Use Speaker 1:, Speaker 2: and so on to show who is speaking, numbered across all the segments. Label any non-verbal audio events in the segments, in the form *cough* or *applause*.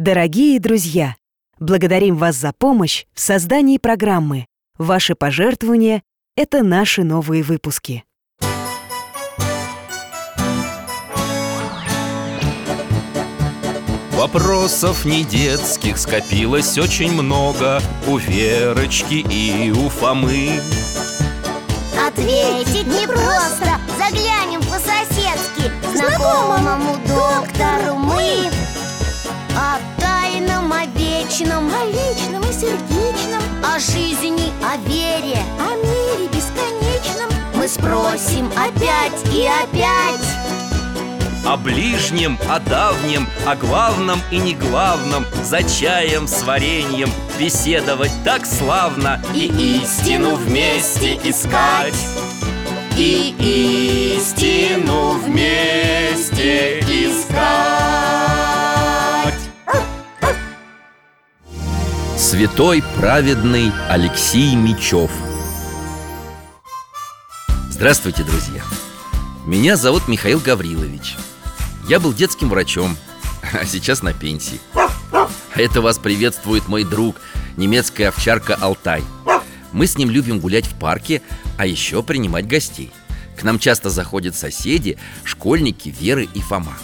Speaker 1: Дорогие друзья, благодарим вас за помощь в создании программы. Ваши пожертвования — это наши новые выпуски.
Speaker 2: Вопросов не детских скопилось очень много У Верочки и у Фомы
Speaker 3: Ответить непросто Заглянем по-соседски К знакомому доктору мы О тайном, о вечном
Speaker 4: О личном и сердечном
Speaker 3: О жизни, о вере.
Speaker 4: О мире бесконечном.
Speaker 3: Мы спросим опять и опять.
Speaker 2: О ближнем, о давнем, о главном и не главном За чаем с вареньем беседовать так славно И истину вместе искать. И истину вместе искать Святой праведный Алексей Мечев. Здравствуйте, друзья! Меня зовут Михаил Гаврилович. Я был детским врачом, *laughs* а сейчас на пенсии. Это вас приветствует мой друг, немецкая овчарка Алтай. Мы с ним любим гулять в парке, а еще принимать гостей. К нам часто заходят соседи, школьники Веры и Фома.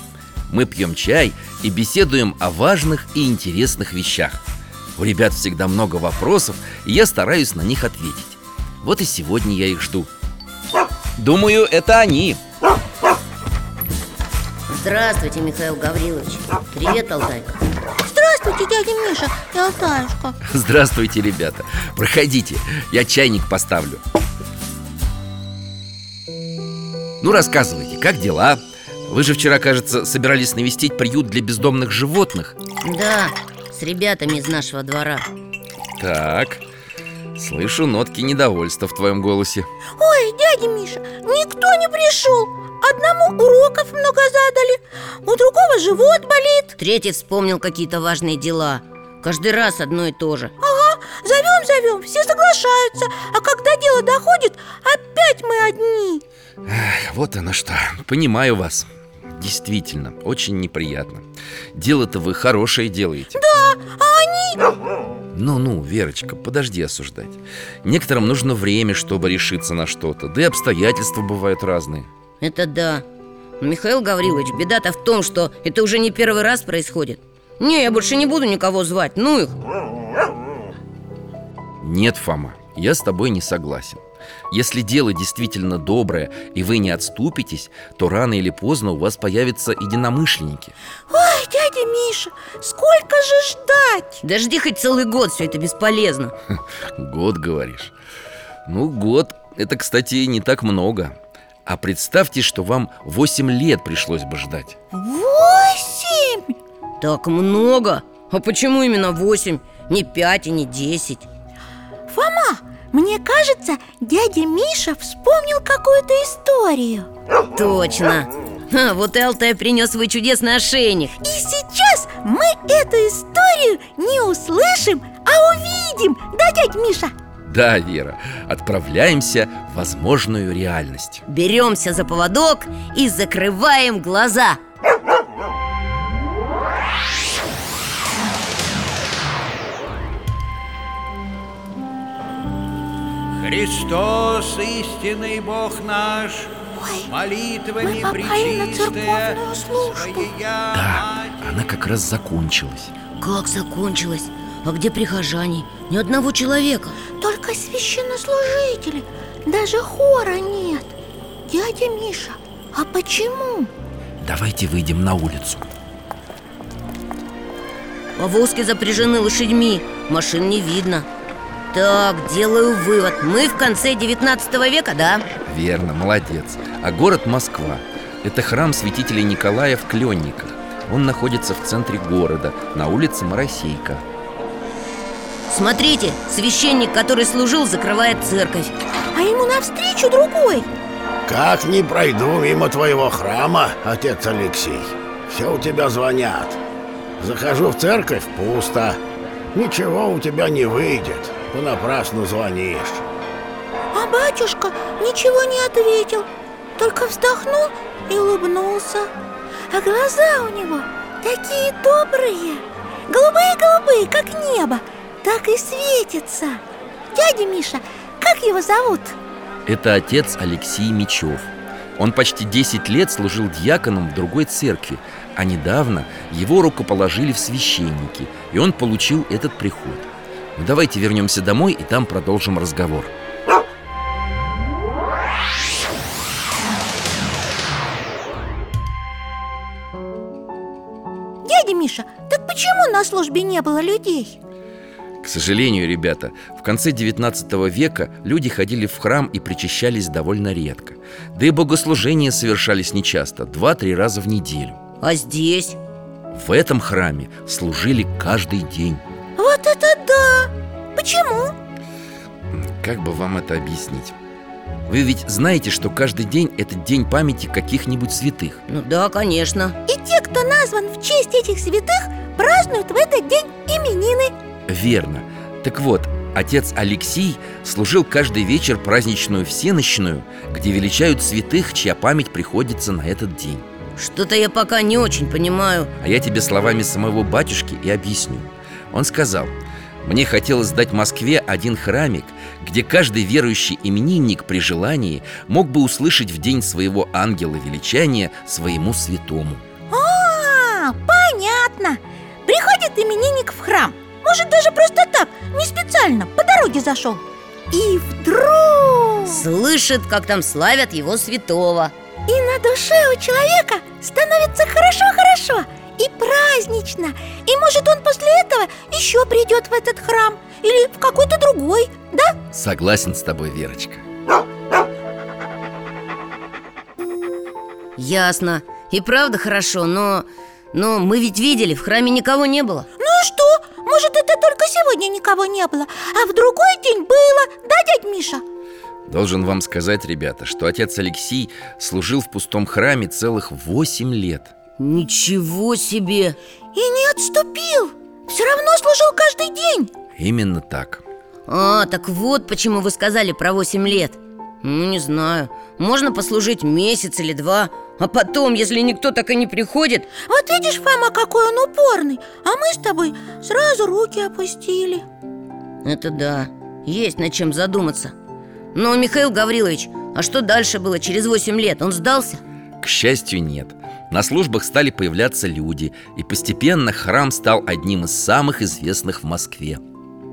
Speaker 2: Мы пьем чай и беседуем о важных и интересных вещах У ребят всегда много вопросов, и я стараюсь на них ответить. Вот и сегодня я их жду. Думаю, это они.
Speaker 5: Здравствуйте, Михаил Гаврилович. Привет, Алтайка
Speaker 4: Здравствуйте, дядя Миша и Алтаюшка.
Speaker 2: Здравствуйте, ребята. Проходите, я чайник поставлю. Ну, рассказывайте, как дела? Вы же вчера, кажется, собирались навестить приют для бездомных животных.
Speaker 5: Да, с ребятами из нашего двора.
Speaker 2: Так, слышу нотки недовольства в твоем голосе.
Speaker 4: Ой, дядя Миша, никто не пришел. Одному уроков много задали У другого живот болит.
Speaker 5: Третий вспомнил какие-то важные дела. Каждый раз одно и то же.
Speaker 4: Ага, зовем, зовем, все соглашаются. А когда дело доходит, опять мы одни.
Speaker 2: Эх, Вот оно что, понимаю вас Действительно, очень неприятно. Дело-то вы хорошее делаете.
Speaker 4: Да, а они...
Speaker 2: Ну-ну, Верочка, подожди осуждать. Некоторым нужно время, чтобы решиться на что-то. Да и обстоятельства бывают разные.
Speaker 5: Это да. Михаил Гаврилович, беда-то в том, что это уже не первый раз происходит. Не, я больше не буду никого звать, ну их.
Speaker 2: Нет, Фома, я с тобой не согласен Если дело действительно доброе и вы не отступитесь То рано или поздно у вас появятся единомышленники
Speaker 4: Ой, дядя Миша, сколько же ждать?
Speaker 5: Дожди хоть целый год, все это бесполезно *laughs*
Speaker 2: Год, говоришь Ну, год, это, кстати, не так много А представьте, что вам 8 лет пришлось бы ждать
Speaker 4: Восемь!
Speaker 5: Так много? А почему именно восемь? Не пять и не десять
Speaker 4: Фома, мне кажется, дядя Миша вспомнил какую-то историю.
Speaker 5: Точно. Ха, Вот и Алтай принес свой чудесный ошейник.
Speaker 4: И сейчас мы эту историю не услышим, а увидим. Да, дядя Миша?
Speaker 2: Да, Вера, отправляемся в возможную реальность.
Speaker 5: Беремся за поводок и закрываем глаза
Speaker 6: Христос, истинный Бог наш,
Speaker 4: Ой,
Speaker 6: молитвами
Speaker 4: мы попали на
Speaker 6: причистая,
Speaker 4: церковную службу.
Speaker 2: Да, она как раз закончилась
Speaker 5: Как закончилось? А где прихожане? Ни одного человека
Speaker 4: Только священнослужители Даже хора нет Дядя Миша, а почему?
Speaker 2: Давайте выйдем на улицу
Speaker 5: Повозки запряжены лошадьми Машин не видно Так, делаю вывод. Мы в конце 19 века, да?
Speaker 2: Верно, молодец. А город Москва. Это храм святителя Николая в Кленниках Он находится в центре города, на улице Моросейка.
Speaker 5: Смотрите, священник, который служил, закрывает церковь.
Speaker 4: А ему навстречу другой.
Speaker 7: Как не пройду мимо твоего храма, отец Алексей Все у тебя звонят. Захожу в церковь, пусто. Ничего у тебя не выйдет Понапрасну звонишь.
Speaker 4: А батюшка ничего не ответил Только вздохнул и улыбнулся. А глаза у него такие добрые как небо, так и светится Дядя Миша, как его зовут?
Speaker 2: Это отец Алексей Мечев. Он почти 10 лет служил дьяконом в другой церкви А недавно его рукоположили в священники И он получил этот приход ну, Давайте вернемся домой и там продолжим разговор
Speaker 4: Дядя Миша, так почему на службе не было людей?
Speaker 2: К сожалению, ребята, в конце 19 века люди ходили в храм и причащались довольно редко Да и богослужения совершались нечасто, два-три раза в неделю
Speaker 5: А здесь?
Speaker 2: В этом храме служили каждый день
Speaker 4: Вот это да! Почему?
Speaker 2: Как бы вам это объяснить? Вы ведь знаете, что каждый день – это день памяти каких-нибудь святых.
Speaker 5: Ну да, конечно.
Speaker 4: И те, кто назван в честь этих святых, празднуют в этот день именины.
Speaker 2: Верно. Так вот, отец Алексей служил каждый вечер праздничную всенощную Где величают святых, чья память приходится на этот день.
Speaker 5: Что-то я пока не очень понимаю.
Speaker 2: А я тебе словами самого батюшки и объясню Он сказал мне хотелось дать Москве один храмик, где каждый верующий именинник при желании мог бы услышать в день своего ангела величания своему святому.
Speaker 4: А, понятно. Приходит именинник в храм. Может, даже просто так, не специально, по дороге зашел. И вдруг...
Speaker 5: Слышит, как там славят его святого.
Speaker 4: И на душе у человека становится хорошо-хорошо и празднично И может он после этого еще придет в этот храм Или в какой-то другой, да?
Speaker 2: Согласен с тобой, Верочка
Speaker 5: Ясно И правда хорошо, но... Но мы ведь видели, в храме никого не было
Speaker 4: Ну и что? Может, это только сегодня никого не было А в другой день было, да, дядь Миша?
Speaker 2: Должен вам сказать, ребята, что отец Алексей служил в пустом храме целых восемь лет
Speaker 5: Ничего себе!
Speaker 4: И не отступил! Все равно служил каждый день!
Speaker 2: Именно так.
Speaker 5: А, так вот почему вы сказали про 8 лет. Ну, не знаю. Можно послужить месяц или два А потом, если никто так и не приходит
Speaker 4: Вот видишь, Фома, какой он упорный А мы с тобой сразу руки опустили.
Speaker 5: Это да, есть над чем задуматься. Но, Михаил Гаврилович, а что дальше было через 8 лет? Он сдался?
Speaker 2: К счастью, нет. На службах стали появляться люди И постепенно храм стал одним из самых известных в Москве.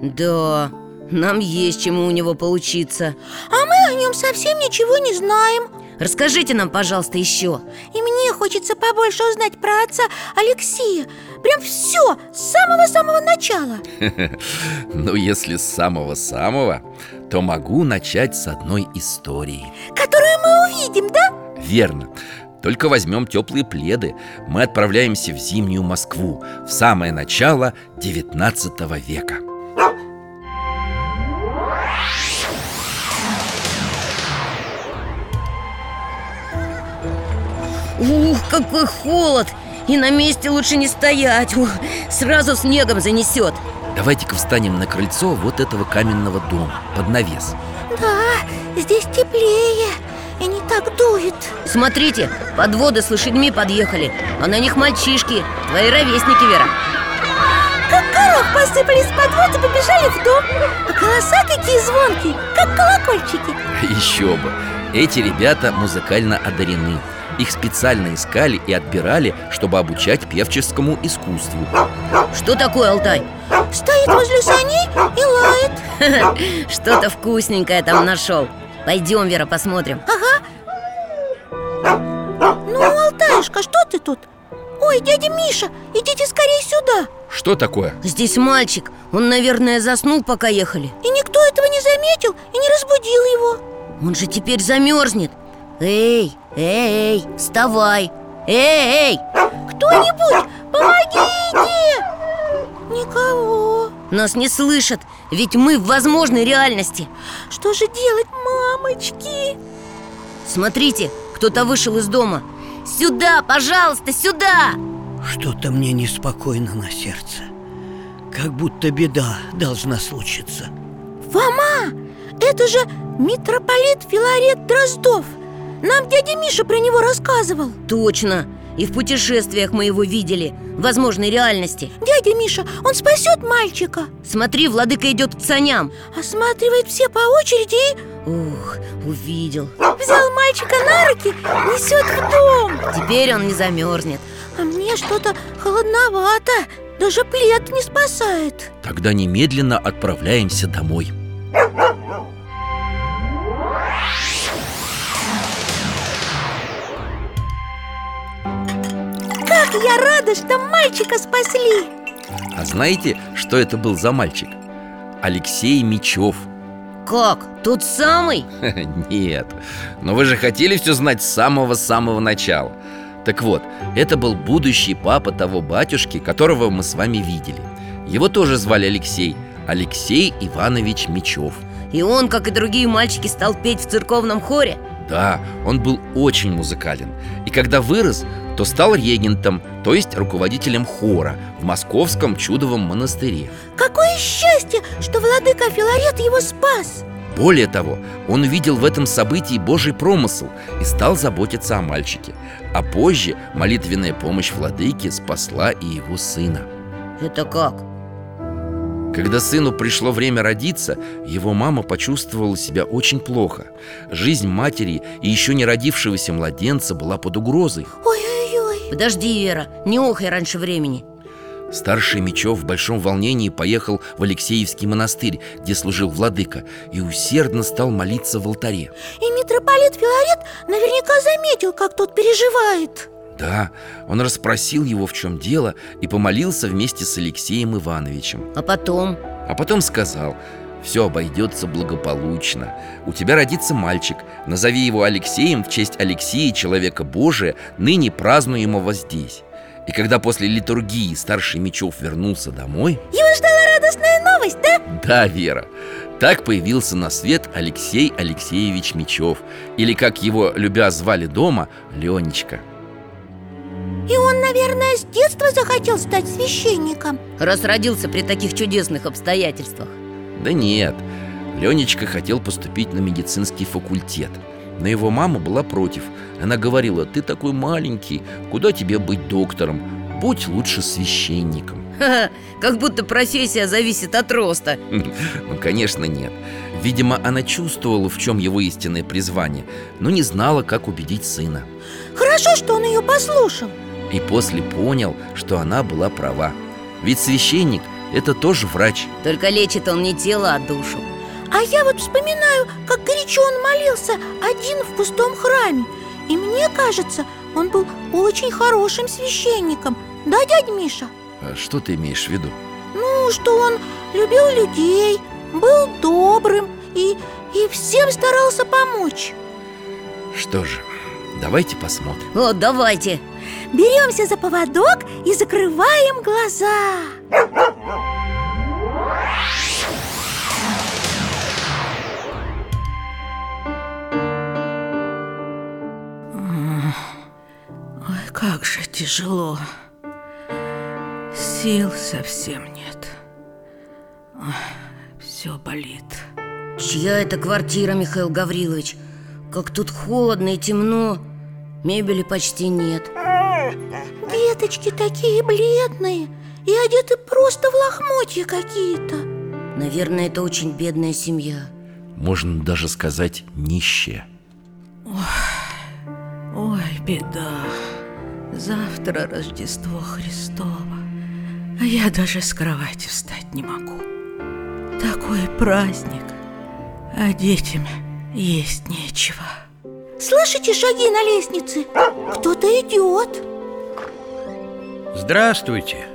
Speaker 5: Да, нам есть чему у него поучиться.
Speaker 4: А мы о нем совсем ничего не знаем.
Speaker 5: Расскажите нам, пожалуйста, еще.
Speaker 4: И мне хочется побольше узнать про отца Алексея. Прям все, с самого-самого начала. *laughs*
Speaker 2: Ну, если с самого-самого, то могу начать с одной истории.
Speaker 4: Которую мы увидим, да?
Speaker 2: Верно. Только возьмем теплые пледы. Мы отправляемся в зимнюю Москву В самое начало 19 века.
Speaker 5: Ух, какой холод! И на месте лучше не стоять. Ух, Сразу снегом занесет.
Speaker 2: Давайте-ка встанем на крыльцо вот этого каменного дома Под навес.
Speaker 4: Да, здесь теплее и не так дует.
Speaker 5: Смотрите, подводы с лошадьми подъехали. А на них мальчишки, твои ровесники, Вера.
Speaker 4: Как горох посыпались с подвод и побежали в дом. А голоса какие звонкие, как колокольчики.
Speaker 2: Еще бы. Эти ребята музыкально одарены. Их специально искали и отбирали, чтобы обучать певческому искусству.
Speaker 5: Что такое, Алтай?
Speaker 4: Стоит возле саней и лает. *laughs*
Speaker 5: Что-то вкусненькое там нашел. Пойдем, Вера, посмотрим.
Speaker 4: Ага Алтаюшка, что ты тут? Ой, дядя Миша, идите скорее сюда.
Speaker 2: Что такое?
Speaker 5: Здесь мальчик. Он, наверное, заснул, пока ехали.
Speaker 4: И никто этого не заметил и не разбудил его.
Speaker 5: Он же теперь замерзнет. Эй, эй, вставай. Эй, эй.
Speaker 4: Кто-нибудь, помогите! Никого.
Speaker 5: Нас не слышат, ведь мы в возможной реальности.
Speaker 4: Что же делать, мамочки?
Speaker 5: Смотрите, кто-то вышел из дома Сюда, пожалуйста, сюда!
Speaker 8: Что-то мне неспокойно на сердце. Как будто беда должна случиться.
Speaker 4: Фома, это же митрополит Филарет Дроздов. Нам дядя Миша про него рассказывал.
Speaker 5: Точно, И в путешествиях мы его видели В возможной реальности.
Speaker 4: Дядя Миша, он спасет мальчика.
Speaker 5: Смотри, владыка идет к саням
Speaker 4: Осматривает все по очереди и
Speaker 5: Ух, увидел.
Speaker 4: взял мальчика на руки Несет в дом.
Speaker 5: Теперь он не замерзнет
Speaker 4: А мне что-то холодновато Даже плед не спасает.
Speaker 2: Тогда немедленно отправляемся домой
Speaker 4: рада, что мальчика спасли.
Speaker 2: А знаете, что это был за мальчик? Алексей Мечев.
Speaker 5: Как? Тот самый? *laughs*
Speaker 2: Нет, но вы же хотели все знать с самого-самого начала. Так вот, это был будущий папа того батюшки, которого мы с вами видели. Его тоже звали Алексей. Алексей Иванович Мечев.
Speaker 5: И он, как и другие мальчики, стал петь в церковном хоре?
Speaker 2: Да, он был очень музыкален. И когда вырос, то стал регентом, то есть руководителем хора В московском чудовом монастыре.
Speaker 4: Какое счастье, что владыка Филарет его спас!
Speaker 2: Более того, он увидел в этом событии Божий промысл и стал заботиться о мальчике. А позже молитвенная помощь владыки спасла и его сына.
Speaker 5: Это как?
Speaker 2: Когда сыну пришло время родиться, его мама почувствовала себя очень плохо. Жизнь матери и еще не родившегося младенца была под угрозой.
Speaker 4: Ой-ой-ой.
Speaker 5: Подожди, Вера, не охай раньше времени.
Speaker 2: Старший Мечев в большом волнении поехал в Алексеевский монастырь, где служил владыка И усердно стал молиться в алтаре.
Speaker 4: И митрополит Филарет наверняка заметил, как тот переживает
Speaker 2: Да, он расспросил его, в чем дело, и помолился вместе с Алексеем Ивановичем.
Speaker 5: А потом?
Speaker 2: А потом сказал все обойдется благополучно. У тебя родится мальчик. Назови его Алексеем в честь Алексея, человека Божия Ныне празднуемого здесь И когда после литургии старший Мечев вернулся домой
Speaker 4: Его ждала радостная новость, да?
Speaker 2: Да, Вера. Так появился на свет Алексей Алексеевич Мечев Или, как его любя звали дома, Ленечка
Speaker 4: И он, наверное, с детства захотел стать священником.
Speaker 5: Раз родился при таких чудесных обстоятельствах.
Speaker 2: Да нет, Ленечка хотел поступить на медицинский факультет. Но его мама была против. Она говорила, ты такой маленький, куда тебе быть доктором? Будь лучше священником
Speaker 5: Ха-ха, Как будто профессия зависит от роста. *laughs*
Speaker 2: Ну, конечно, нет. Видимо, она чувствовала, в чем его истинное призвание Но не знала, как убедить сына.
Speaker 4: Хорошо, что он ее послушал
Speaker 2: И после понял, что она была права. Ведь священник – это тоже врач.
Speaker 5: Только лечит он не тело, а душу.
Speaker 4: А я вот вспоминаю, как горячо он молился один в пустом храме. И мне кажется, он был очень хорошим священником. Да, дядя Миша?
Speaker 2: А Что ты имеешь в виду?
Speaker 4: Ну, что он любил людей, был добрым и, и всем старался помочь.
Speaker 2: Что же, давайте посмотрим.
Speaker 5: О, давайте.
Speaker 4: Беремся за поводок и закрываем глаза.
Speaker 8: Ой, как же тяжело. Сил совсем нет. Все болит.
Speaker 5: Чья это квартира, Михаил Гаврилович? Как тут холодно и темно Мебели почти нет.
Speaker 4: Деточки такие бледные И одеты просто в лохмотья какие-то.
Speaker 5: Наверное, это очень бедная семья.
Speaker 2: Можно даже сказать нищая.
Speaker 8: Ой, беда. Завтра Рождество Христово. А я даже с кровати встать не могу. Такой праздник А детям есть нечего
Speaker 4: Слышите шаги на лестнице? Кто-то идет.
Speaker 6: Здравствуйте.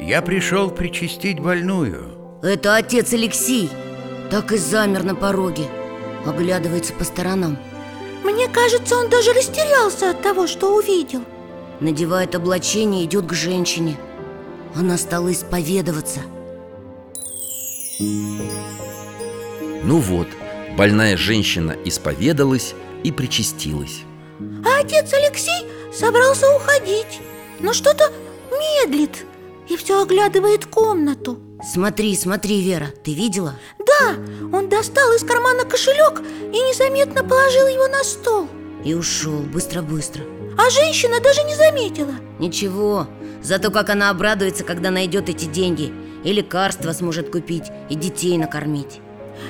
Speaker 6: Я пришел причастить больную.
Speaker 5: Это отец Алексей. Так и замер на пороге. Оглядывается по сторонам.
Speaker 4: Мне кажется, он даже растерялся от того, что увидел.
Speaker 5: Надевает облачение идет к женщине. Она стала исповедоваться.
Speaker 2: Ну вот, больная женщина исповедалась и причастилась.
Speaker 4: А отец Алексей собрался уходить Но что-то медлит И все оглядывает комнату.
Speaker 5: Смотри, смотри, Вера, ты видела?
Speaker 4: Да, он достал из кармана кошелек И незаметно положил его на стол.
Speaker 5: И ушел, быстро-быстро
Speaker 4: а женщина даже не заметила.
Speaker 5: Ничего, зато как она обрадуется, когда найдет эти деньги И лекарства сможет купить, и детей накормить.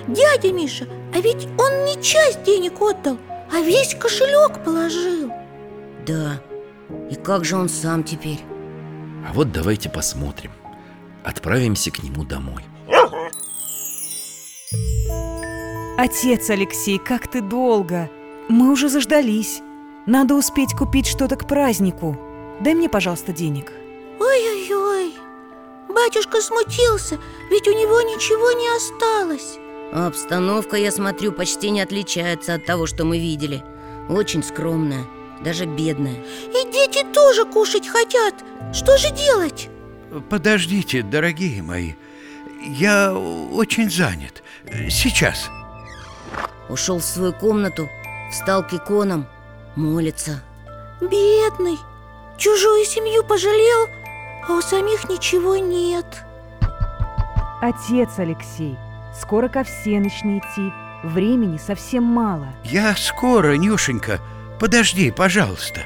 Speaker 4: Дядя Миша, а ведь он не часть денег отдал, а весь кошелек положил
Speaker 5: Да, и как же он сам теперь?
Speaker 2: А вот давайте посмотрим Отправимся к нему домой
Speaker 1: Отец Алексей, как ты долго! Мы уже заждались. Надо успеть купить что-то к празднику. Дай мне, пожалуйста, денег.
Speaker 4: Ой-ой-ой, батюшка смутился, ведь у него ничего не осталось
Speaker 5: обстановка, я смотрю, почти не отличается от того, что мы видели. Очень скромная, даже бедная.
Speaker 4: И дети тоже кушать хотят. Что же делать?
Speaker 6: Подождите, дорогие мои. Я очень занят. Сейчас.
Speaker 5: Ушел в свою комнату, встал к иконам, молится.
Speaker 4: Бедный, чужую семью пожалел, а у самих ничего нет.
Speaker 1: Отец Алексей, скоро ко всеночной идти. Времени совсем мало.
Speaker 6: Я скоро, Нюшенька. Подожди, пожалуйста.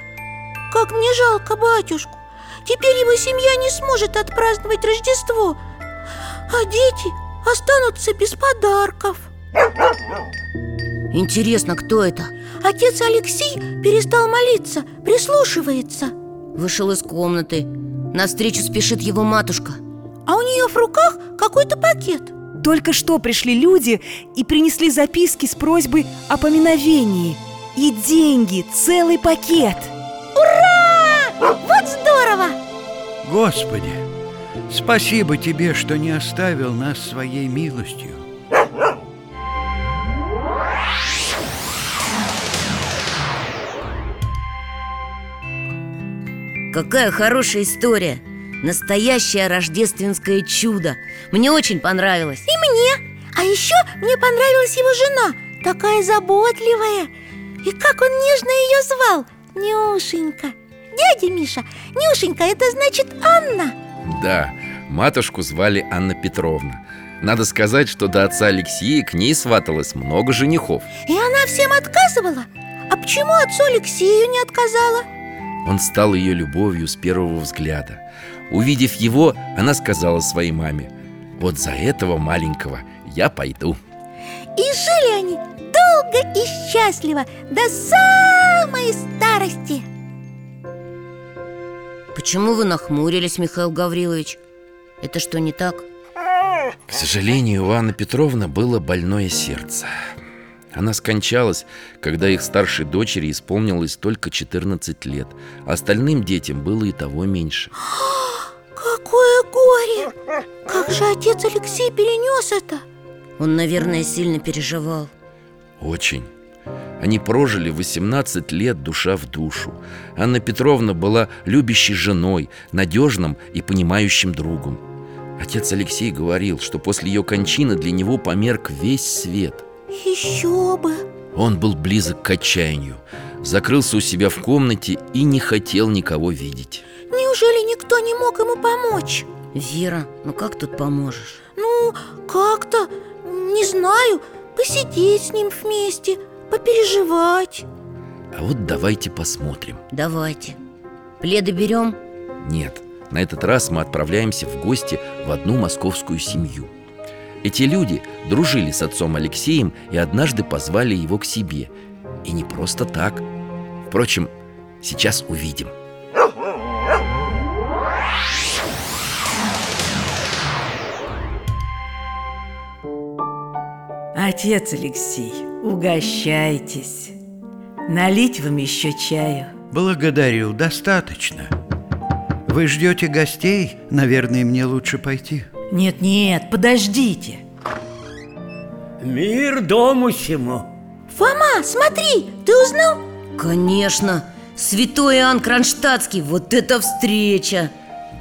Speaker 4: Как мне жалко батюшку. Теперь его семья не сможет отпраздновать Рождество. А дети останутся без подарков.
Speaker 5: Интересно, кто это?
Speaker 4: Отец Алексей перестал молиться, прислушивается.
Speaker 5: Вышел из комнаты. Навстречу спешит его матушка.
Speaker 4: А у нее в руках какой-то пакет
Speaker 1: Только что пришли люди и принесли записки с просьбой о поминовении. И деньги, целый пакет.
Speaker 4: Вот здорово!
Speaker 6: Господи, спасибо Тебе, что не оставил нас своей милостью
Speaker 5: Какая хорошая история Настоящее рождественское чудо. Мне очень понравилось.
Speaker 4: И мне! А еще мне понравилась его жена Такая заботливая. И как он нежно ее звал. Нюшенька. Дядя Миша, Нюшенька, это значит Анна.
Speaker 2: Да, матушку звали Анна Петровна. Надо сказать, что до отца Алексея к ней сваталось много женихов.
Speaker 4: И она всем отказывала. А почему отцу Алексею не отказала?
Speaker 2: Он стал ее любовью с первого взгляда Увидев его, она сказала своей маме Вот за этого маленького я пойду
Speaker 4: И жили они долго и счастливо До самой старости
Speaker 5: Почему вы нахмурились, Михаил Гаврилович? Это что, не так?
Speaker 2: К сожалению, у Анны Петровны было больное сердце Она скончалась, когда их старшей дочери исполнилось только 14 лет Остальным детям было и того меньше *gasps*
Speaker 4: Какое горе! Как же отец Алексей перенес это?
Speaker 5: Он, наверное, сильно переживал
Speaker 2: Очень Они прожили 18 лет душа в душу Анна Петровна была любящей женой, надежным и понимающим другом Отец Алексей говорил, что после ее кончины для него померк весь свет
Speaker 4: Еще бы!
Speaker 2: Он был близок к отчаянию Закрылся у себя в комнате и не хотел никого видеть
Speaker 4: Неужели никто не мог ему помочь?
Speaker 5: Вера, ну как тут поможешь?
Speaker 4: Ну, как-то, не знаю, посидеть с ним вместе, попереживать.
Speaker 2: А вот давайте посмотрим.
Speaker 5: Давайте. Пледы берем?
Speaker 2: Нет, на этот раз мы отправляемся в гости в одну московскую семью. Эти люди дружили с отцом Алексеем и однажды позвали его к себе. И не просто так. Впрочем, сейчас увидим
Speaker 9: Отец Алексей, угощайтесь. Налить вам еще чаю.
Speaker 6: Благодарю, достаточно Вы ждете гостей? Наверное, мне лучше пойти
Speaker 9: Нет-нет, подождите.
Speaker 8: Мир дому сему
Speaker 4: Фома, смотри, ты узнал?
Speaker 5: Конечно Святой Иоанн Кронштадтский, вот это встреча!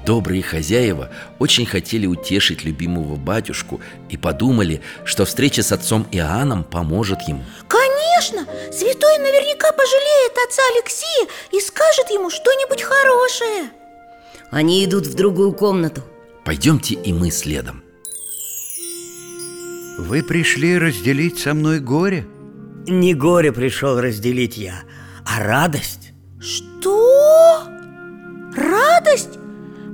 Speaker 2: Добрые хозяева очень хотели утешить любимого батюшку и подумали, что встреча с отцом Иоанном поможет ему.
Speaker 4: Конечно, святой наверняка пожалеет отца Алексея и скажет ему что-нибудь хорошее
Speaker 5: Они идут в другую комнату
Speaker 2: Пойдемте и мы следом.
Speaker 6: Вы пришли разделить со мной горе?
Speaker 8: Не горе пришел разделить я, а радость
Speaker 4: Что?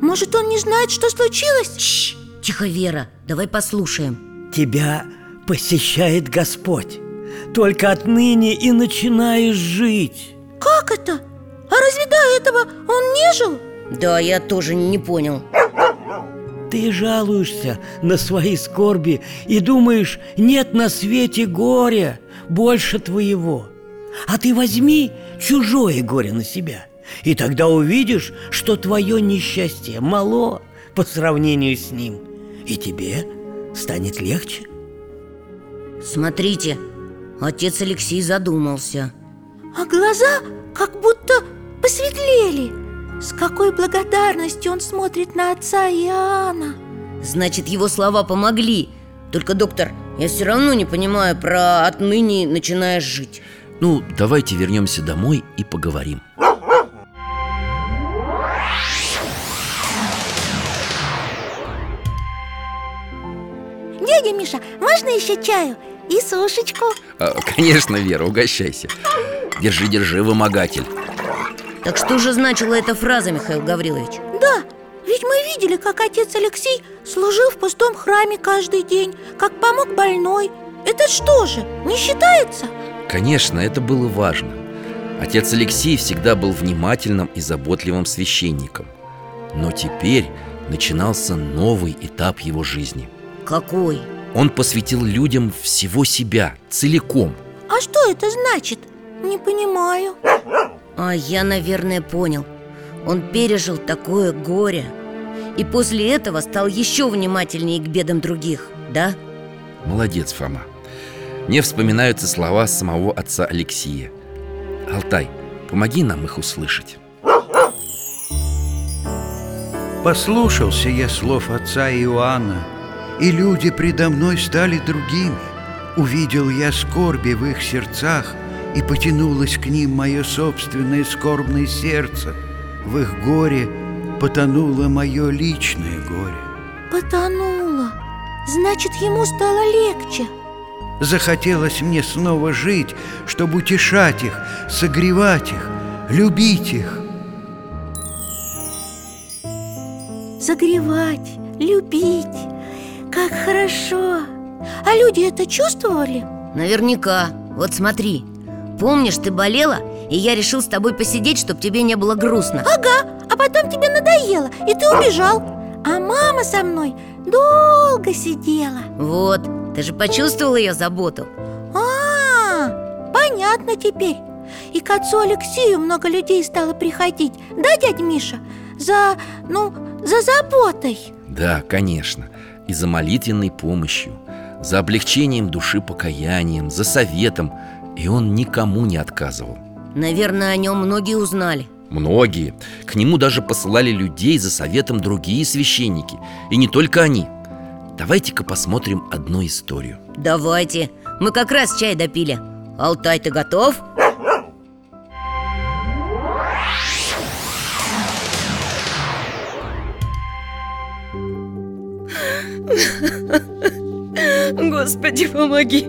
Speaker 4: Может, он не знает, что случилось?
Speaker 5: Чш, тихо, Вера, давай послушаем
Speaker 8: Тебя посещает Господь Только отныне и начинаешь жить
Speaker 4: Как это? А разве до этого он не жил?
Speaker 5: Да, я тоже не понял
Speaker 8: Ты жалуешься на свои скорби и думаешь, нет на свете горя больше твоего. А ты возьми чужое горе на себя, и тогда увидишь, что твое несчастье мало по сравнению с ним, и тебе станет легче.
Speaker 5: Смотрите, отец Алексей задумался.
Speaker 4: А глаза как будто посветлели. С какой благодарностью он смотрит на отца Иоанна.
Speaker 5: Значит, его слова помогли. Только, доктор, я все равно не понимаю про отныне начинаешь жить.
Speaker 2: Ну, давайте вернемся домой и поговорим
Speaker 4: еще чаю? И сушечку
Speaker 2: а, Конечно, Вера, угощайся Держи, держи, вымогатель
Speaker 5: Так что же значила эта фраза, Михаил Гаврилович?
Speaker 4: Да, ведь мы видели, как отец Алексей служил в пустом храме каждый день Как помог больной Это что же, не считается?
Speaker 2: Конечно, это было важно Отец Алексей всегда был внимательным и заботливым священником Но теперь начинался новый этап его жизни
Speaker 5: Какой?
Speaker 2: Он посвятил людям всего себя, целиком.
Speaker 4: А что это значит? Не понимаю.
Speaker 5: А я, наверное, понял. Он пережил такое горе. И после этого стал еще внимательнее к бедам других, да?
Speaker 2: Молодец, Фома. Мне вспоминаются слова самого отца Алексея. Алтай, помоги нам их услышать
Speaker 6: Послушался я слов отца Иоанна, и люди предо мной стали другими. Увидел я скорби в их сердцах, и потянулось к ним мое собственное скорбное сердце. В их горе потонуло мое личное горе.
Speaker 4: Потонула Значит, ему стало легче
Speaker 6: Захотелось мне снова жить, чтобы утешать их, согревать их, любить их.
Speaker 4: Согревать, любить Как хорошо. А люди это чувствовали?
Speaker 5: Наверняка. Вот смотри. Помнишь, ты болела, и я решил с тобой посидеть, чтобы тебе не было грустно.
Speaker 4: Ага, а потом тебе надоело, и ты убежал. А мама со мной долго сидела.
Speaker 5: Вот, ты же почувствовал ее заботу?
Speaker 4: А, понятно теперь. И к отцу Алексею много людей стало приходить. Да, дядя Миша? За, ну, за заботой.
Speaker 2: Да, конечно И за молитвенной помощью За облегчением души покаянием За советом И он никому не отказывал.
Speaker 5: Наверное, о нем многие узнали.
Speaker 2: Многие. К нему даже посылали людей за советом другие священники. И не только они. Давайте-ка посмотрим одну историю.
Speaker 5: Давайте, мы как раз чай допили. Алтай, ты готов? *laughs*
Speaker 10: Господи, помоги.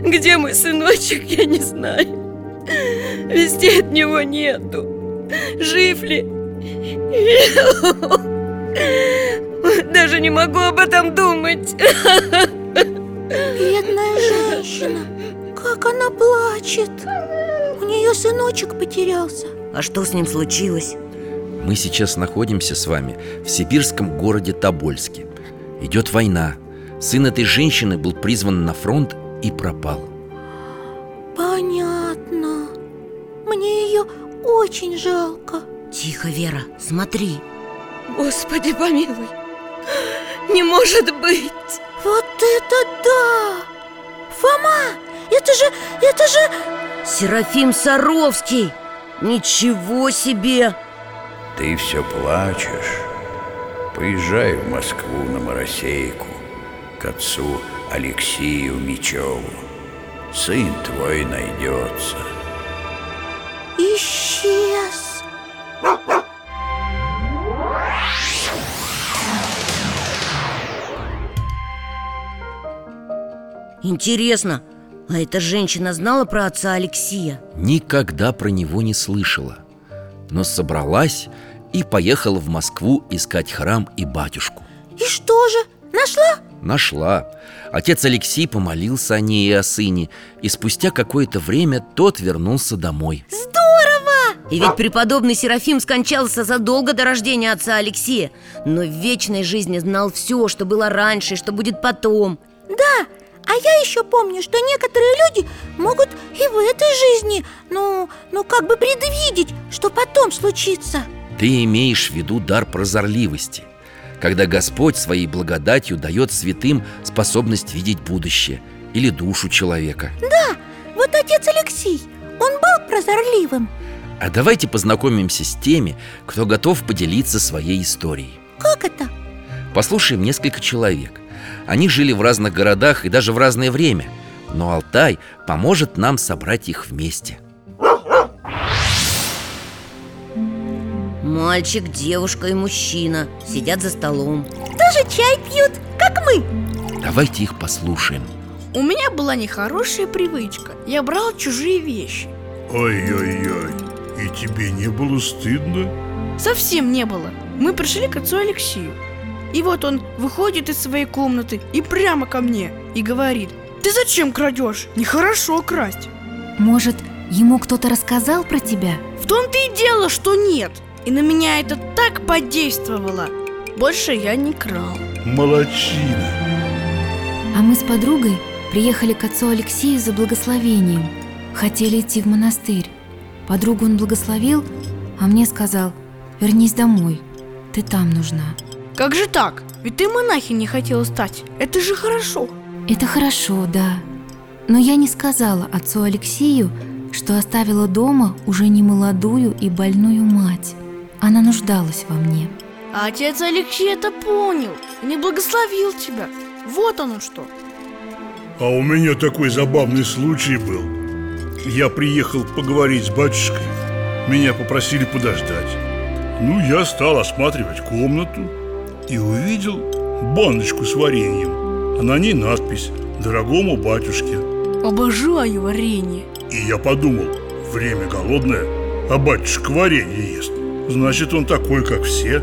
Speaker 10: Где мой сыночек, я не знаю. Везде от него нету. Жив ли? *laughs* Даже не могу об этом думать.
Speaker 4: Бедная женщина. Как она плачет. У нее сыночек потерялся.
Speaker 5: А что с ним случилось?
Speaker 2: Мы сейчас находимся с вами в сибирском городе Тобольске Идет война. Сын этой женщины был призван на фронт и пропал.
Speaker 4: Понятно. Мне ее очень жалко.
Speaker 5: Тихо, Вера, смотри.
Speaker 10: Господи, помилуй. Не может быть.
Speaker 4: Вот это да! Фома, это же, это же...
Speaker 5: Серафим Саровский! Ничего себе!
Speaker 11: Ты все плачешь. Поезжай в Москву на Моросейку к отцу Алексею Мечеву. Сын твой найдется.
Speaker 4: Исчез
Speaker 5: Интересно, а эта женщина знала про отца Алексея?
Speaker 2: Никогда про него не слышала Но собралась и поехала в Москву искать храм и батюшку.
Speaker 4: И что же, нашла?
Speaker 2: Нашла. Отец Алексей помолился о ней и о сыне, и спустя какое-то время тот вернулся домой.
Speaker 4: Здорово!
Speaker 5: И ведь преподобный Серафим скончался задолго до рождения отца Алексея Но в вечной жизни знал все, что было раньше и что будет потом
Speaker 4: Да, а я еще помню, что некоторые люди могут и в этой жизни, ну, ну как бы предвидеть, что потом случится
Speaker 2: Ты имеешь в виду дар прозорливости Когда Господь своей благодатью дает святым способность видеть будущее Или душу человека.
Speaker 4: Да, вот отец Алексей, он был прозорливым.
Speaker 2: А давайте познакомимся с теми, кто готов поделиться своей историей.
Speaker 4: Как это?
Speaker 2: Послушаем несколько человек. Они жили в разных городах и даже в разное время Но Алтай поможет нам собрать их вместе
Speaker 5: Мальчик, девушка и мужчина сидят за столом.
Speaker 4: Тоже чай пьют, как мы.
Speaker 2: Давайте их послушаем.
Speaker 12: У меня была нехорошая привычка. Я брал чужие вещи.
Speaker 13: Ай-яй-яй, и тебе не было стыдно?
Speaker 12: Совсем не было. Мы пришли к отцу Алексею. И вот он выходит из своей комнаты и прямо ко мне И говорит Ты зачем крадешь? Нехорошо красть
Speaker 14: Может, ему кто-то рассказал про тебя?
Speaker 12: В том-то и дело, что нет И на меня это так подействовало. Больше я не крал.
Speaker 13: Молодчина.
Speaker 14: А мы с подругой приехали к отцу Алексею за благословением. Хотели идти в монастырь. Подругу он благословил, а мне сказал Вернись домой, ты там нужна
Speaker 12: Как же так? Ведь ты монахиней хотела стать. Это же хорошо.
Speaker 14: Это хорошо, да. Но я не сказала отцу Алексею, что оставила дома уже не молодую и больную мать Она нуждалась во мне.
Speaker 12: А отец Алексей это понял и не благословил тебя. Вот оно что.
Speaker 13: А у меня такой забавный случай был. Я приехал поговорить с батюшкой. Меня попросили подождать. Ну, я стал осматривать комнату И увидел баночку с вареньем А на ней надпись «Дорогому батюшке»
Speaker 12: Обожаю варенье.
Speaker 13: И я подумал, время голодное, а батюшка варенье ест Значит, он такой, как все.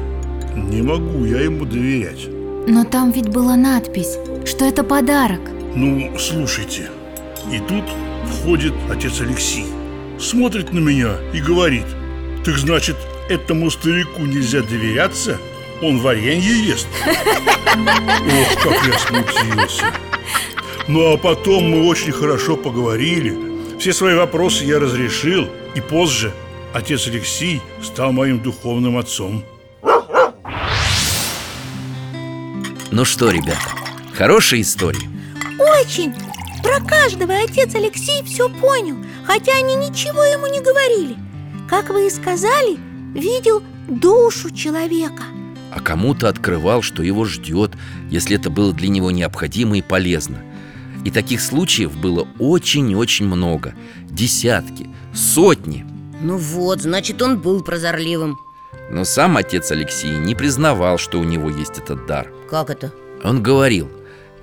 Speaker 13: Не могу я ему доверять.
Speaker 14: Но там ведь была надпись, что это подарок.
Speaker 13: Ну, слушайте. И тут входит отец Алексей. Смотрит на меня и говорит Так значит, этому старику нельзя доверяться? Он варенье ест? Ох, как я смутился. Ну а потом мы очень хорошо поговорили. Все свои вопросы я разрешил. И позже отец Алексей стал моим духовным отцом.
Speaker 2: Ну что, ребята, хорошая история
Speaker 4: Очень! Про каждого отец Алексей все понял Хотя они ничего ему не говорили. Как вы и сказали, видел душу человека.
Speaker 2: А кому-то открывал, что его ждет, если это было для него необходимо и полезно. И таких случаев было очень-очень много. Десятки, сотни
Speaker 5: Ну вот, значит, он был прозорливым.
Speaker 2: Но сам отец Алексей не признавал, что у него есть этот дар.
Speaker 5: Как это?
Speaker 2: Он говорил,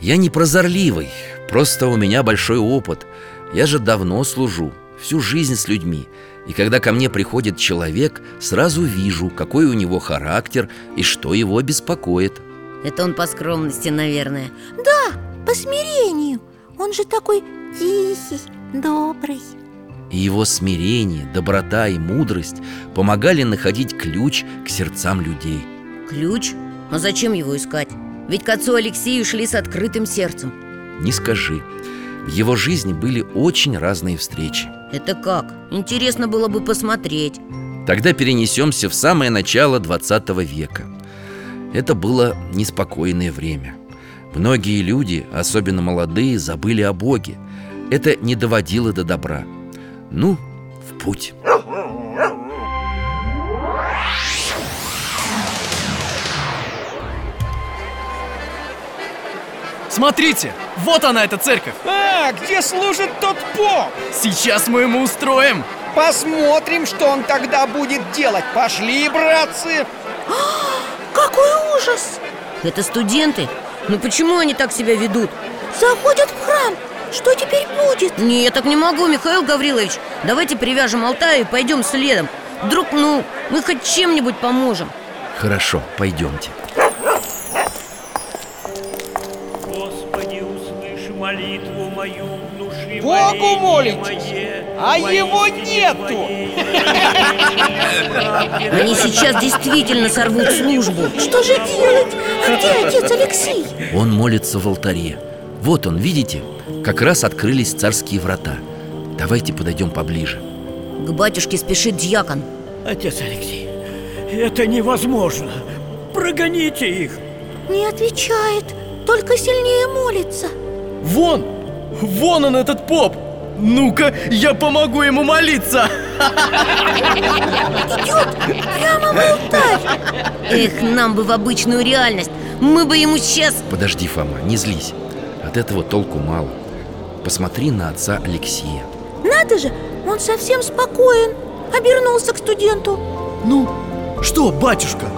Speaker 2: я не прозорливый, просто у меня большой опыт. Я же давно служу, всю жизнь с людьми. И когда ко мне приходит человек, сразу вижу, какой у него характер и что его беспокоит
Speaker 5: Это он по скромности, наверное.
Speaker 4: Да, по смирению. Он же такой тихий, добрый
Speaker 2: И его смирение, доброта и мудрость помогали находить ключ к сердцам людей.
Speaker 5: Ключ? А зачем его искать? Ведь к отцу Алексею шли с открытым сердцем.
Speaker 2: Не скажи, в его жизни были очень разные встречи.
Speaker 5: Это как? Интересно было бы посмотреть.
Speaker 2: Тогда перенесемся в самое начало 20 века. Это было неспокойное время. Многие люди, особенно молодые, забыли о Боге. Это не доводило до добра Ну, в путь
Speaker 15: Смотрите, вот она, эта церковь
Speaker 16: А, где служит тот поп?
Speaker 15: Сейчас мы ему устроим
Speaker 16: Посмотрим, что он тогда будет делать Пошли, братцы
Speaker 4: Какой ужас!
Speaker 5: Это студенты? Ну почему они так себя ведут?
Speaker 4: Заходят в храм Что теперь будет?
Speaker 5: Не, я так не могу, Михаил Гаврилович Давайте привяжем Алтаю и пойдем следом Вдруг, ну, мы хоть чем-нибудь поможем
Speaker 2: Хорошо, пойдемте
Speaker 8: Господи, услышь молитву мою, внуши
Speaker 16: Богу молитесь, а его нету
Speaker 5: Они сейчас действительно сорвут службу
Speaker 4: Что же делать? А где отец Алексей?
Speaker 2: Он молится в алтаре Вот он, видите? Как раз открылись царские врата. Давайте подойдем поближе.
Speaker 5: К батюшке спешит дьякон.
Speaker 8: Отец Алексей, это невозможно. Прогоните их.
Speaker 4: Не отвечает, только сильнее молится.
Speaker 15: Вон! Вон он, этот поп! Ну-ка, я помогу ему молиться!
Speaker 4: Идет прямо в алтарь.
Speaker 5: Эх, нам бы в обычную реальность. Мы бы ему сейчас...
Speaker 2: Подожди, Фома, не злись. От этого толку мало Посмотри на отца Алексея
Speaker 4: Надо же, он совсем спокоен Обернулся к студенту
Speaker 15: Ну, что, батюшка?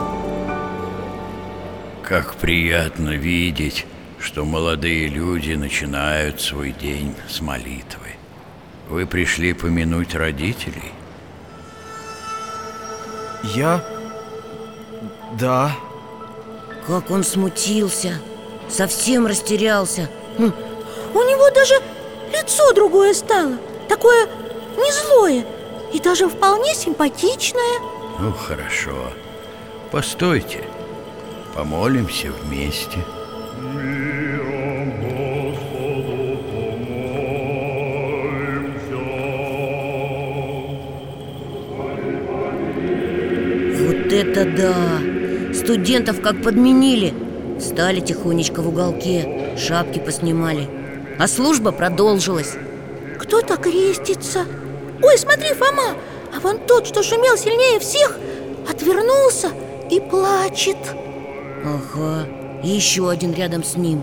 Speaker 11: Как приятно видеть, что молодые люди начинают свой день с молитвы. Вы пришли помянуть родителей?
Speaker 15: Я? Да
Speaker 5: Как он смутился Совсем растерялся Хм,
Speaker 4: У него даже лицо другое стало Такое не злое И даже вполне симпатичное
Speaker 11: Ну, хорошо. Постойте. Помолимся вместе.
Speaker 5: Вот это да! Студентов как подменили Стали тихонечко в уголке Шапки поснимали А служба продолжилась.
Speaker 4: Кто-то крестится? Ой, смотри, Фома А вон тот, что шумел сильнее всех Отвернулся и плачет.
Speaker 5: Ага, и еще один рядом с ним.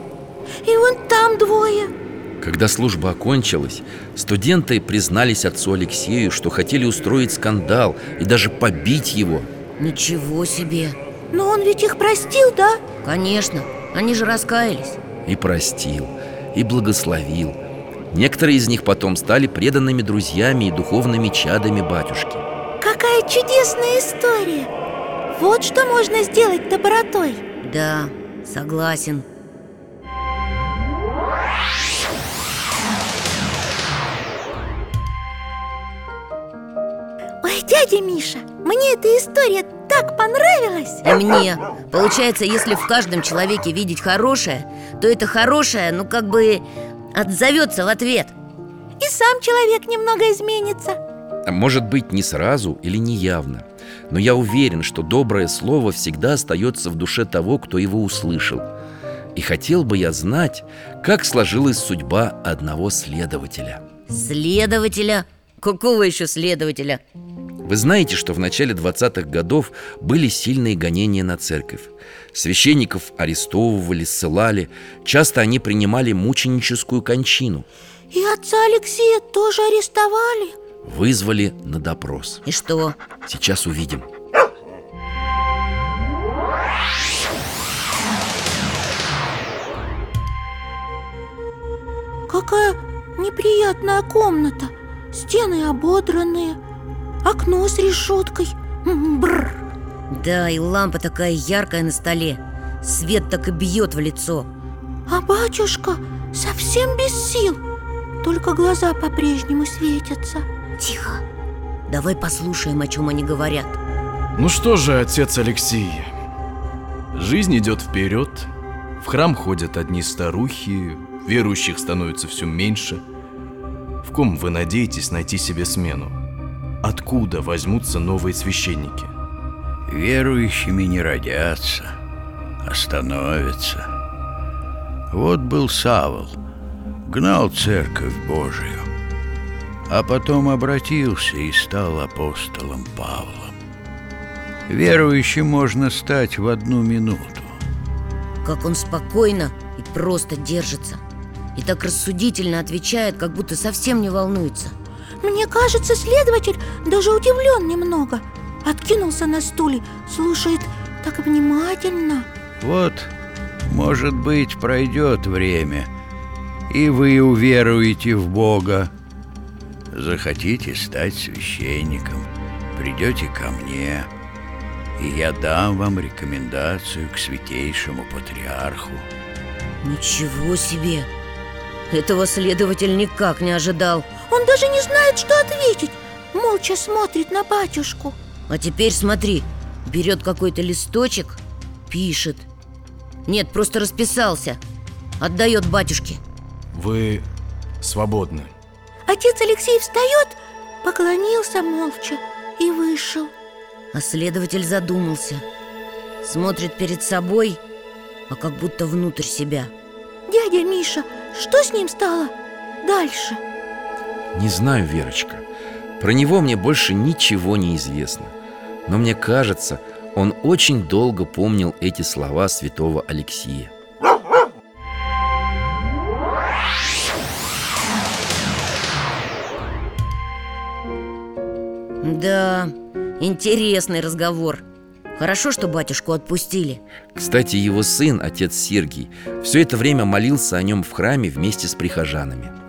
Speaker 4: И вон там двое.
Speaker 2: Когда служба окончилась, студенты признались отцу Алексею, что хотели устроить скандал и даже побить его.
Speaker 5: Ничего себе!
Speaker 4: Но он ведь их простил, да?
Speaker 5: Конечно, они же раскаялись.
Speaker 2: И простил, и благословил. Некоторые из них потом стали преданными друзьями и духовными чадами батюшки.
Speaker 4: Какая чудесная история! Вот что можно сделать добротой.
Speaker 5: Да, согласен.
Speaker 4: Ой, дядя Миша, мне эта история так понравилась
Speaker 5: И мне? Получается, если в каждом человеке видеть хорошее То это хорошее, ну как бы отзовется в ответ.
Speaker 4: И сам человек немного изменится.
Speaker 2: А Может быть, не сразу или не явно. Но я уверен, что доброе слово всегда остается в душе того, кто его услышал. И хотел бы я знать, как сложилась судьба одного следователя.
Speaker 5: Следователя? Какого еще следователя?
Speaker 2: Вы знаете, что в начале 20-х годов были сильные гонения на церковь. Священников арестовывали, ссылали. Часто они принимали мученическую кончину.
Speaker 4: И отца Алексея тоже арестовали?
Speaker 2: Вызвали на допрос.
Speaker 5: И что?
Speaker 2: Сейчас увидим.
Speaker 4: Какая неприятная комната. Стены ободранные Окно с решеткой. Бррр.
Speaker 5: Да, и лампа такая яркая на столе. Свет так и бьет в лицо.
Speaker 4: А батюшка совсем без сил. Только глаза по-прежнему светятся.
Speaker 5: Тихо. Давай послушаем, о чем они говорят.
Speaker 15: Ну что же, отец Алексей Жизнь идет вперед В храм ходят одни старухи Верующих становится все меньше. В ком вы надеетесь найти себе смену? Откуда возьмутся новые священники?
Speaker 11: Верующими не родятся, а становятся. Вот был Савол, гнал церковь Божию, а потом обратился и стал апостолом Павлом. Верующим можно стать в одну минуту.
Speaker 5: Как он спокойно и просто держится И так рассудительно отвечает, как будто совсем не волнуется
Speaker 4: Мне кажется, следователь даже удивлен немного Откинулся на стуле, слушает так внимательно
Speaker 11: Вот, может быть, пройдет время, и вы уверуете в Бога. Захотите стать священником, придете ко мне, и я дам вам рекомендацию к святейшему патриарху.
Speaker 5: Ничего себе! Этого следователь никак не ожидал
Speaker 4: Он даже не знает, что ответить. Молча смотрит на батюшку.
Speaker 5: А теперь смотри, берет какой-то листочек, пишет. Нет, просто расписался. Отдает батюшке.
Speaker 15: Вы свободны.
Speaker 4: Отец Алексей встает, поклонился молча и вышел.
Speaker 5: А следователь задумался. Смотрит перед собой, а как будто внутрь себя.
Speaker 4: Дядя Миша, что с ним стало дальше?
Speaker 2: Не знаю, Верочка. Про него мне больше ничего не известно. Но мне кажется, он очень долго помнил эти слова святого Алексия.
Speaker 5: Да, интересный разговор Хорошо, что батюшку отпустили
Speaker 2: Кстати, его сын, отец Сергий, все это время молился о нем в храме вместе с прихожанами.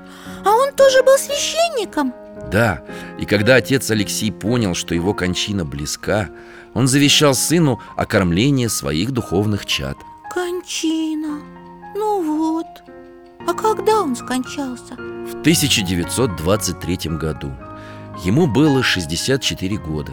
Speaker 4: А он тоже был священником?
Speaker 2: Да, и когда отец Алексей понял, что его кончина близка, он завещал сыну окормление своих духовных чад.
Speaker 4: Кончина Ну вот А когда он скончался?
Speaker 2: В 1923 году ему было 64 года,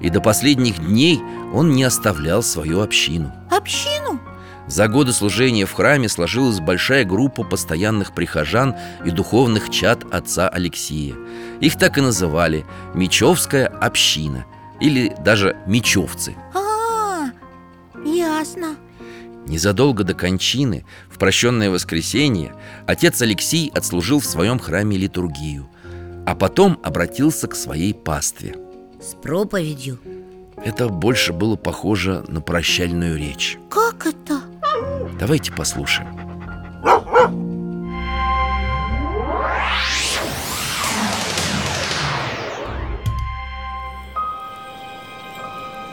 Speaker 2: и до последних дней он не оставлял свою общину.
Speaker 4: Общину?
Speaker 2: За годы служения в храме сложилась большая группа постоянных прихожан и духовных чад отца Алексея. Их так и называли «Мечевская община» или даже «Мечевцы».
Speaker 4: А, ясно
Speaker 2: Незадолго до кончины, в прощенное воскресенье, отец Алексей отслужил в своем храме литургию, а потом обратился к своей пастве.
Speaker 5: С проповедью
Speaker 2: Это больше было похоже на прощальную речь.
Speaker 4: Как это?
Speaker 2: Давайте послушаем.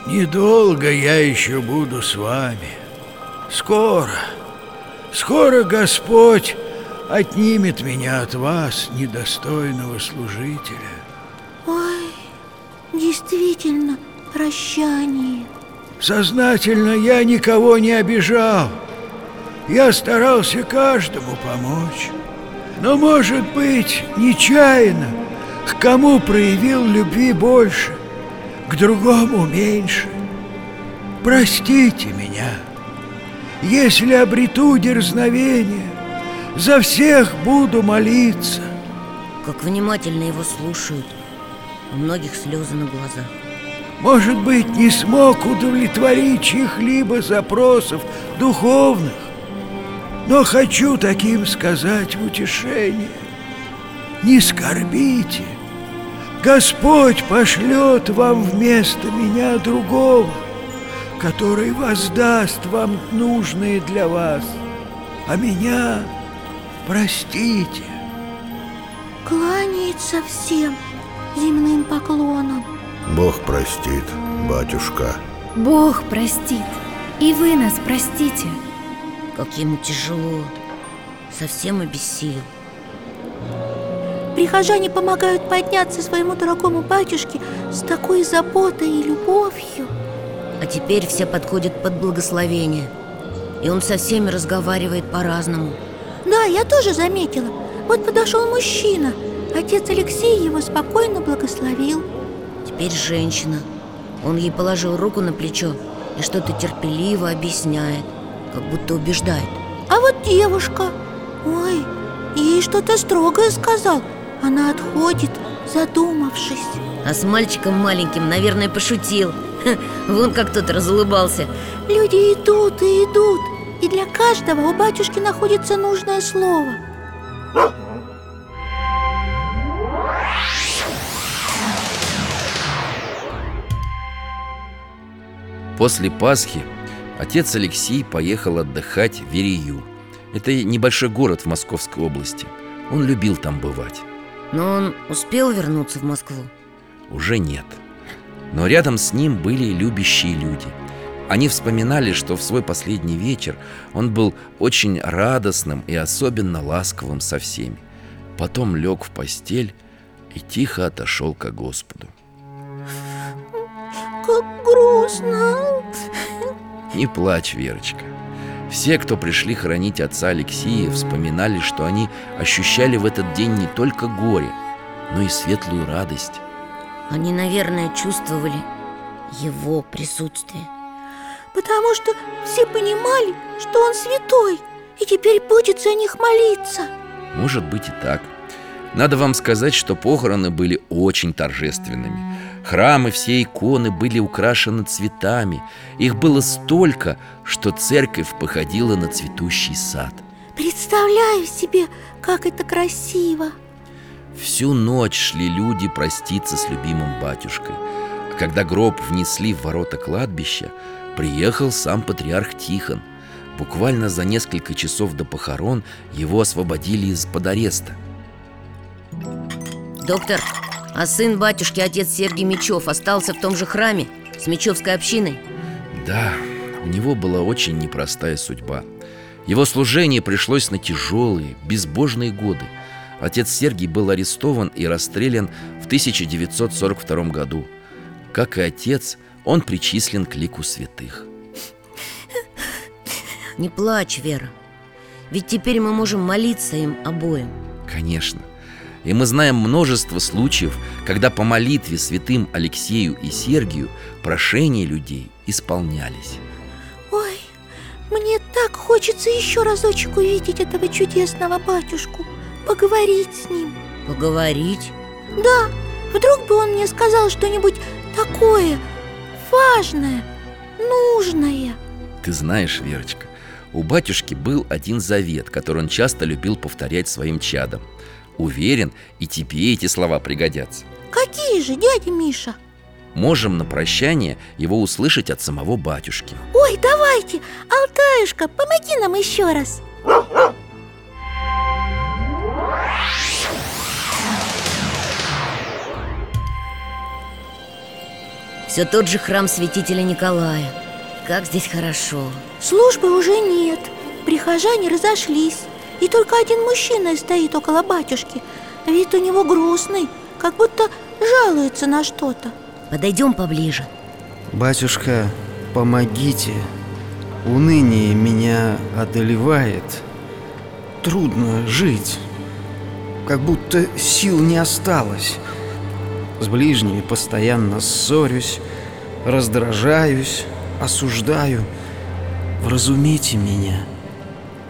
Speaker 6: Недолго я еще буду с вами. Скоро, скоро Господь отнимет меня от вас, недостойного служителя.
Speaker 4: Ой, действительно, прощание
Speaker 6: Сознательно я никого не обижал. Я старался каждому помочь. Но, может быть, нечаянно, к кому проявил любви больше, к другому меньше. Простите меня. Если обрету дерзновение, за всех буду молиться.
Speaker 5: Как внимательно его слушают У многих слезы на глазах
Speaker 6: Может быть, не смог удовлетворить чьих-либо запросов духовных, но хочу таким сказать в утешение. Не скорбите. Господь пошлет вам вместо меня другого, который воздаст вам нужные для вас, а меня простите.
Speaker 4: Кланяется всем земным поклоном
Speaker 7: Бог простит, батюшка.
Speaker 14: Бог простит. И вы нас простите.
Speaker 5: Как ему тяжело. Совсем обессилел.
Speaker 4: Прихожане помогают подняться своему дорогому батюшке с такой заботой и любовью.
Speaker 5: А теперь все подходят под благословение. И он со всеми разговаривает по-разному.
Speaker 4: Да, я тоже заметила. Вот подошел мужчина. Отец Алексей его спокойно благословил
Speaker 5: Теперь женщина. Он ей положил руку на плечо И что-то терпеливо объясняет Как будто убеждает.
Speaker 4: А вот девушка. Ой, ей что-то строгое сказал. Она отходит, задумавшись.
Speaker 5: А с мальчиком маленьким, наверное, пошутил. Ха, Вон как тот разулыбался.
Speaker 4: Люди идут и идут. И для каждого у батюшки находится нужное слово
Speaker 2: После Пасхи отец Алексей поехал отдыхать в Верею. Это небольшой город в Московской области. Он любил там бывать.
Speaker 5: Но он успел вернуться в Москву?
Speaker 2: Уже нет. Но рядом с ним были любящие люди. Они вспоминали, что в свой последний вечер он был очень радостным и особенно ласковым со всеми. Потом лег в постель и тихо отошел ко Господу.
Speaker 4: Как грустно.
Speaker 2: Не плачь, Верочка. Все, кто пришли хранить отца Алексея, вспоминали, что они ощущали в этот день не только горе, но и светлую радость.
Speaker 5: Они, наверное, чувствовали его присутствие.
Speaker 4: Потому что все понимали, что он святой И теперь будет за них молиться.
Speaker 2: Может быть и так. Надо вам сказать, что похороны были очень торжественными Храмы, все иконы были украшены цветами. Их было столько, что церковь походила на цветущий сад.
Speaker 4: Представляю себе, как это красиво.
Speaker 2: Всю ночь шли люди проститься с любимым батюшкой. А когда гроб внесли в ворота кладбища Приехал сам патриарх Тихон. Буквально за несколько часов до похорон его освободили из-под ареста.
Speaker 5: Доктор, а сын батюшки, отец Сергий Мечев, остался в том же храме с Мечевской общиной?
Speaker 2: Да, у него была очень непростая судьба. Его служение пришлось на тяжелые, безбожные годы. Отец Сергий был арестован и расстрелян в 1942 году. Как и отец, он причислен к лику святых.
Speaker 5: Не плачь, Вера. Ведь теперь мы можем молиться им обоим.
Speaker 2: Конечно И мы знаем множество случаев, когда по молитве святым Алексею и Сергию прошения людей исполнялись.
Speaker 4: Ой, мне так хочется еще разочек увидеть этого чудесного батюшку Поговорить с ним.
Speaker 5: Поговорить?
Speaker 4: Да, вдруг бы он мне сказал что-нибудь такое важное, нужное.
Speaker 2: Ты знаешь, Верочка, у батюшки был один завет, который он часто любил повторять своим чадам Уверен, и тебе эти слова пригодятся.
Speaker 4: Какие же, дядя Миша?
Speaker 2: Можем на прощание его услышать от самого батюшки.
Speaker 4: Ой, давайте, Алтаюшка, помоги нам еще раз.
Speaker 5: Все тот же храм святителя Николая. Как здесь хорошо.
Speaker 4: Службы уже нет. Прихожане разошлись И только один мужчина стоит около батюшки. Вид у него грустный Как будто жалуется на что-то.
Speaker 5: Подойдем поближе.
Speaker 17: Батюшка, помогите. Уныние меня одолевает. Трудно жить. Как будто сил не осталось. С ближними постоянно ссорюсь Раздражаюсь, осуждаю. Вразумите меня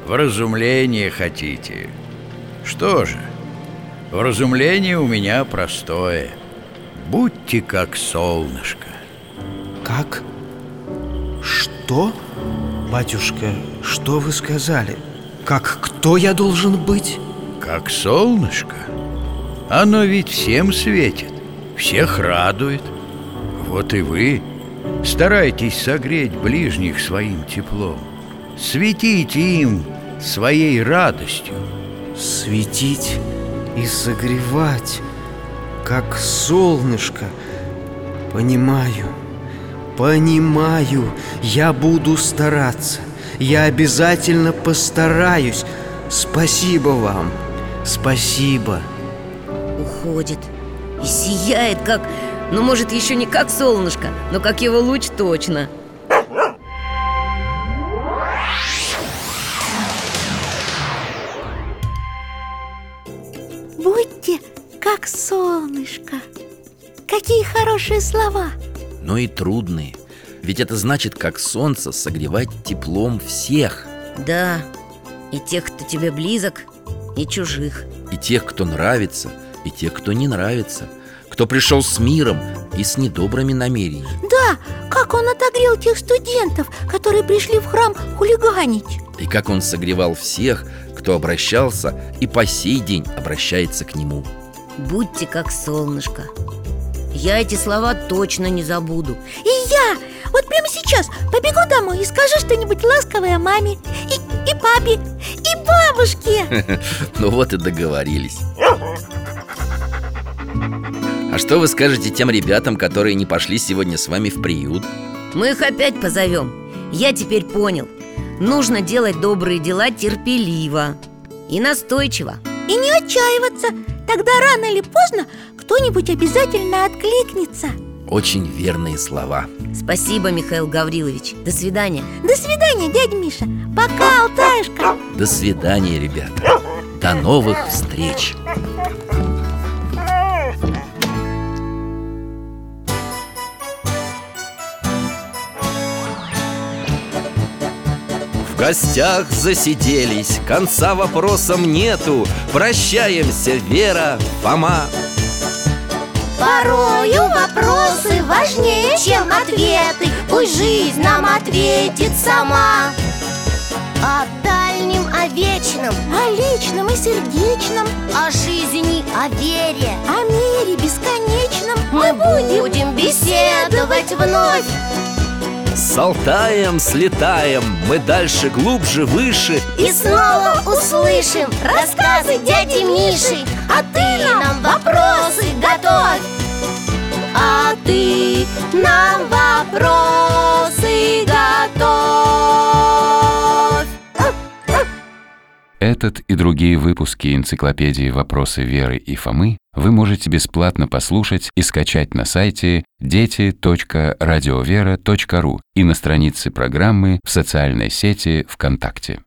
Speaker 11: Вразумление хотите? Что же, вразумление у меня простое Будьте как солнышко
Speaker 17: Как? Что? Батюшка, что вы сказали? Как кто я должен быть?
Speaker 11: Как солнышко Оно ведь всем светит Всех радует Вот и вы Старайтесь согреть ближних своим теплом Светите им своей радостью
Speaker 17: Светить и согревать Как солнышко. Понимаю Понимаю Я буду стараться Я обязательно постараюсь. Спасибо вам Спасибо.
Speaker 5: Уходит И сияет как... Ну, может, еще не как солнышко Но как его луч точно
Speaker 4: слова.
Speaker 2: Но и трудные. Ведь это значит, как солнце, согревать теплом всех.
Speaker 5: Да, и тех, кто тебе близок, и чужих.
Speaker 2: И тех, кто нравится, и тех, кто не нравится. Кто пришел с миром и с недобрыми намерениями.
Speaker 4: Да, как он отогрел тех студентов, которые пришли в храм хулиганить.
Speaker 2: И как он согревал всех, кто обращался и по сей день обращается к нему.
Speaker 5: Будьте как солнышко Я эти слова точно не забуду.
Speaker 4: И я! Вот прямо сейчас побегу домой и скажу что-нибудь ласковое маме И, и папе, и бабушке. *laughs*
Speaker 2: Ну вот и договорились. А что вы скажете тем ребятам, которые не пошли сегодня с вами в приют?
Speaker 5: Мы их опять позовем. Я теперь понял. Нужно делать добрые дела терпеливо И настойчиво.
Speaker 4: И не отчаиваться. Тогда рано или поздно кто-нибудь обязательно откликнется.
Speaker 2: Очень верные слова.
Speaker 18: Спасибо, Михаил Гаврилович. До свидания.
Speaker 4: До свидания, дядя Миша. Пока, Алтаюшка
Speaker 2: До свидания, ребята. До новых встреч. В гостях засиделись, конца вопросам нету. Прощаемся, Вера, Фома
Speaker 5: Порою вопросы важнее, чем ответы. Пусть жизнь нам ответит сама. О дальнем, о вечном
Speaker 4: О личном и сердечном.
Speaker 5: О жизни, о вере
Speaker 4: О мире бесконечном.
Speaker 5: Мы будем беседовать вновь.
Speaker 2: С Алтаем слетаем, мы дальше, глубже, выше.
Speaker 5: И снова услышим рассказы дяди Миши. А ты нам вопросы готовь А ты нам вопросы готовь
Speaker 19: Этот и другие выпуски энциклопедии «Вопросы Веры и Фомы» вы можете бесплатно послушать и скачать на сайте дети.радиовера.ру и на странице программы в социальной сети ВКонтакте.